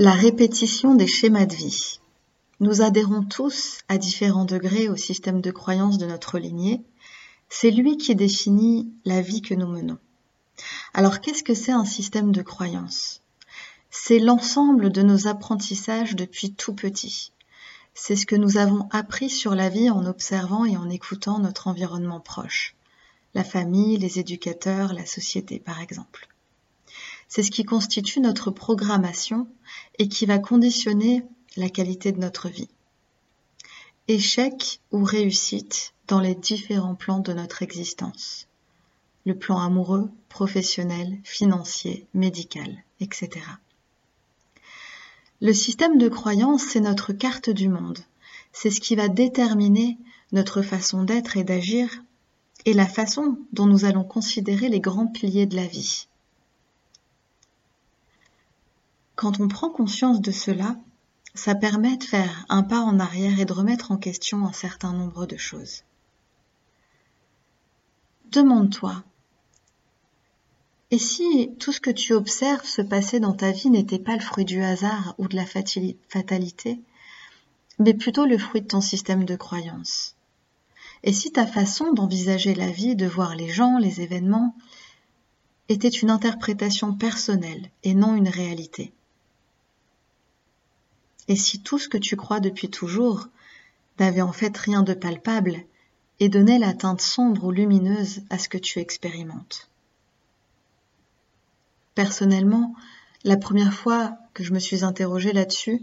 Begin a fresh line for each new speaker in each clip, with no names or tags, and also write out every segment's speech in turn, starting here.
La répétition des schémas de vie. Nous adhérons tous à différents degrés au système de croyance de notre lignée. C'est lui qui définit la vie que nous menons. Alors qu'est-ce que c'est un système de croyance? C'est l'ensemble de nos apprentissages depuis tout petit. C'est ce que nous avons appris sur la vie en observant et en écoutant notre environnement proche. La famille, les éducateurs, la société par exemple. C'est ce qui constitue notre programmation et qui va conditionner la qualité de notre vie. Échec ou réussite dans les différents plans de notre existence. Le plan amoureux, professionnel, financier, médical, etc. Le système de croyance, c'est notre carte du monde. C'est ce qui va déterminer notre façon d'être et d'agir et la façon dont nous allons considérer les grands piliers de la vie. Quand on prend conscience de cela, ça permet de faire un pas en arrière et de remettre en question un certain nombre de choses. Demande-toi, et si tout ce que tu observes se passer dans ta vie n'était pas le fruit du hasard ou de la fatalité, mais plutôt le fruit de ton système de croyance Et si ta façon d'envisager la vie, de voir les gens, les événements, était une interprétation personnelle et non une réalité? Et si tout ce que tu crois depuis toujours n'avait en fait rien de palpable et donnait la teinte sombre ou lumineuse à ce que tu expérimentes. Personnellement, la première fois que je me suis interrogée là-dessus,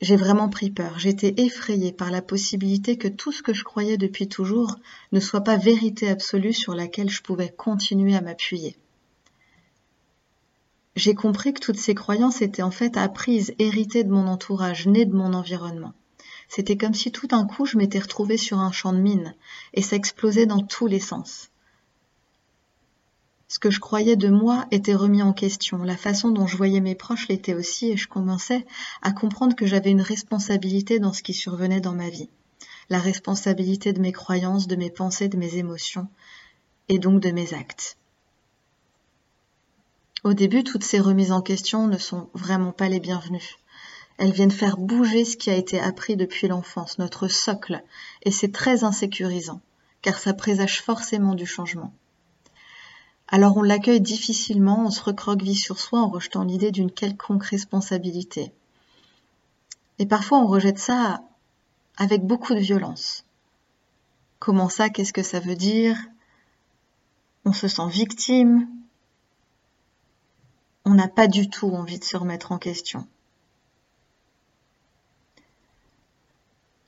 j'ai vraiment pris peur. J'étais effrayée par la possibilité que tout ce que je croyais depuis toujours ne soit pas vérité absolue sur laquelle je pouvais continuer à m'appuyer j'ai compris que toutes ces croyances étaient en fait apprises, héritées de mon entourage, nées de mon environnement. C'était comme si tout d'un coup je m'étais retrouvée sur un champ de mine, et ça explosait dans tous les sens. Ce que je croyais de moi était remis en question, la façon dont je voyais mes proches l'était aussi, et je commençais à comprendre que j'avais une responsabilité dans ce qui survenait dans ma vie. La responsabilité de mes croyances, de mes pensées, de mes émotions, et donc de mes actes. Au début, toutes ces remises en question ne sont vraiment pas les bienvenues. Elles viennent faire bouger ce qui a été appris depuis l'enfance, notre socle, et c'est très insécurisant, car ça présage forcément du changement. Alors on l'accueille difficilement, on se recroqueville sur soi en rejetant l'idée d'une quelconque responsabilité. Et parfois on rejette ça avec beaucoup de violence. Comment ça, qu'est-ce que ça veut dire? On se sent victime, on n'a pas du tout envie de se remettre en question.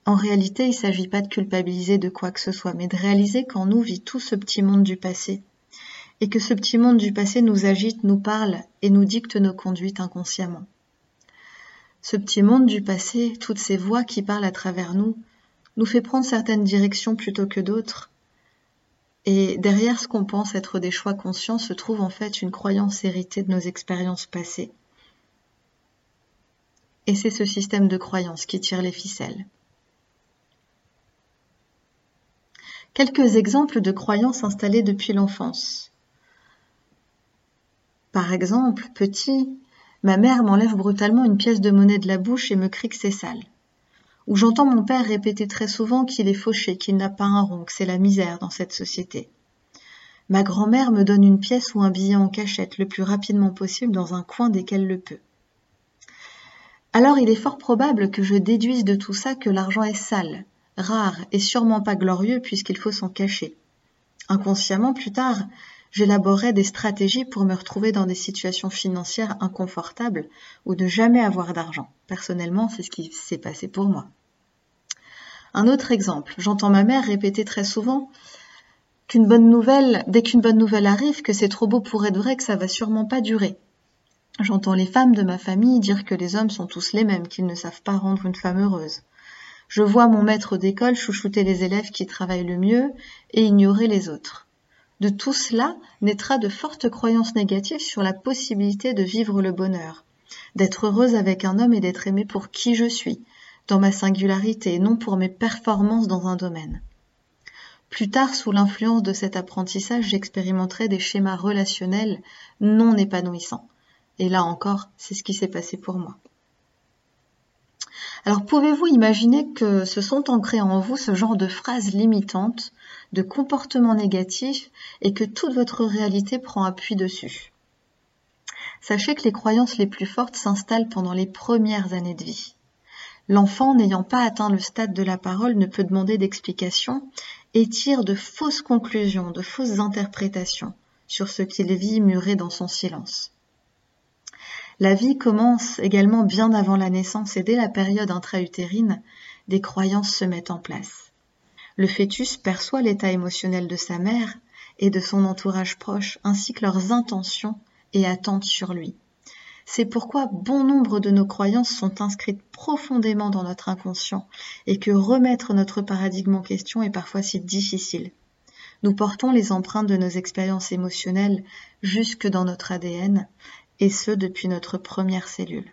En réalité, il ne s'agit pas de culpabiliser de quoi que ce soit, mais de réaliser qu'en nous vit tout ce petit monde du passé, et que ce petit monde du passé nous agite, nous parle et nous dicte nos conduites inconsciemment. Ce petit monde du passé, toutes ces voix qui parlent à travers nous, nous fait prendre certaines directions plutôt que d'autres, et derrière ce qu'on pense être des choix conscients se trouve en fait une croyance héritée de nos expériences passées. Et c'est ce système de croyance qui tire les ficelles. Quelques exemples de croyances installées depuis l'enfance. Par exemple, petit, ma mère m'enlève brutalement une pièce de monnaie de la bouche et me crie que c'est sale où j'entends mon père répéter très souvent qu'il est fauché, qu'il n'a pas un rond, que c'est la misère dans cette société. Ma grand-mère me donne une pièce ou un billet en cachette le plus rapidement possible dans un coin dès qu'elle le peut. Alors il est fort probable que je déduise de tout ça que l'argent est sale, rare et sûrement pas glorieux puisqu'il faut s'en cacher. Inconsciemment, plus tard, j'élaborerai des stratégies pour me retrouver dans des situations financières inconfortables ou ne jamais avoir d'argent. Personnellement, c'est ce qui s'est passé pour moi. Un autre exemple, j'entends ma mère répéter très souvent qu'une bonne nouvelle, dès qu'une bonne nouvelle arrive, que c'est trop beau pour être vrai, que ça va sûrement pas durer. J'entends les femmes de ma famille dire que les hommes sont tous les mêmes, qu'ils ne savent pas rendre une femme heureuse. Je vois mon maître d'école chouchouter les élèves qui travaillent le mieux et ignorer les autres. De tout cela naîtra de fortes croyances négatives sur la possibilité de vivre le bonheur, d'être heureuse avec un homme et d'être aimée pour qui je suis, dans ma singularité et non pour mes performances dans un domaine. Plus tard, sous l'influence de cet apprentissage, j'expérimenterai des schémas relationnels non épanouissants. Et là encore, c'est ce qui s'est passé pour moi. Alors pouvez-vous imaginer que se sont ancrées en vous ce genre de phrases limitantes, de comportements négatifs et que toute votre réalité prend appui dessus? Sachez que les croyances les plus fortes s'installent pendant les premières années de vie. L'enfant n'ayant pas atteint le stade de la parole ne peut demander d'explications et tire de fausses conclusions, de fausses interprétations sur ce qu'il vit muré dans son silence. La vie commence également bien avant la naissance et dès la période intra-utérine, des croyances se mettent en place. Le fœtus perçoit l'état émotionnel de sa mère et de son entourage proche ainsi que leurs intentions et attentes sur lui. C'est pourquoi bon nombre de nos croyances sont inscrites profondément dans notre inconscient et que remettre notre paradigme en question est parfois si difficile. Nous portons les empreintes de nos expériences émotionnelles jusque dans notre ADN et ce depuis notre première cellule.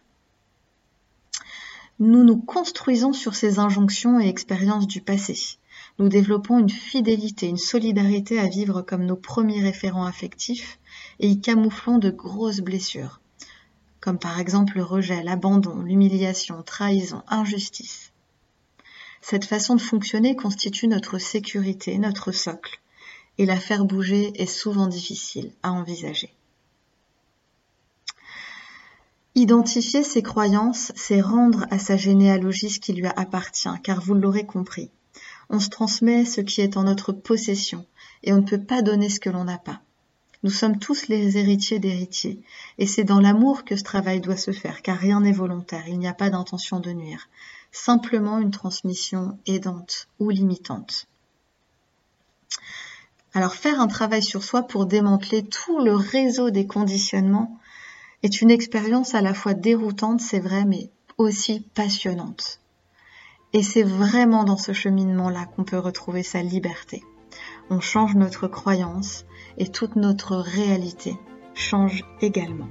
Nous nous construisons sur ces injonctions et expériences du passé. Nous développons une fidélité, une solidarité à vivre comme nos premiers référents affectifs et y camouflons de grosses blessures, comme par exemple le rejet, l'abandon, l'humiliation, trahison, injustice. Cette façon de fonctionner constitue notre sécurité, notre socle, et la faire bouger est souvent difficile à envisager. Identifier ses croyances, c'est rendre à sa généalogie ce qui lui appartient, car vous l'aurez compris. On se transmet ce qui est en notre possession, et on ne peut pas donner ce que l'on n'a pas. Nous sommes tous les héritiers d'héritiers, et c'est dans l'amour que ce travail doit se faire, car rien n'est volontaire, il n'y a pas d'intention de nuire, simplement une transmission aidante ou limitante. Alors faire un travail sur soi pour démanteler tout le réseau des conditionnements est une expérience à la fois déroutante, c'est vrai, mais aussi passionnante. Et c'est vraiment dans ce cheminement-là qu'on peut retrouver sa liberté. On change notre croyance et toute notre réalité change également.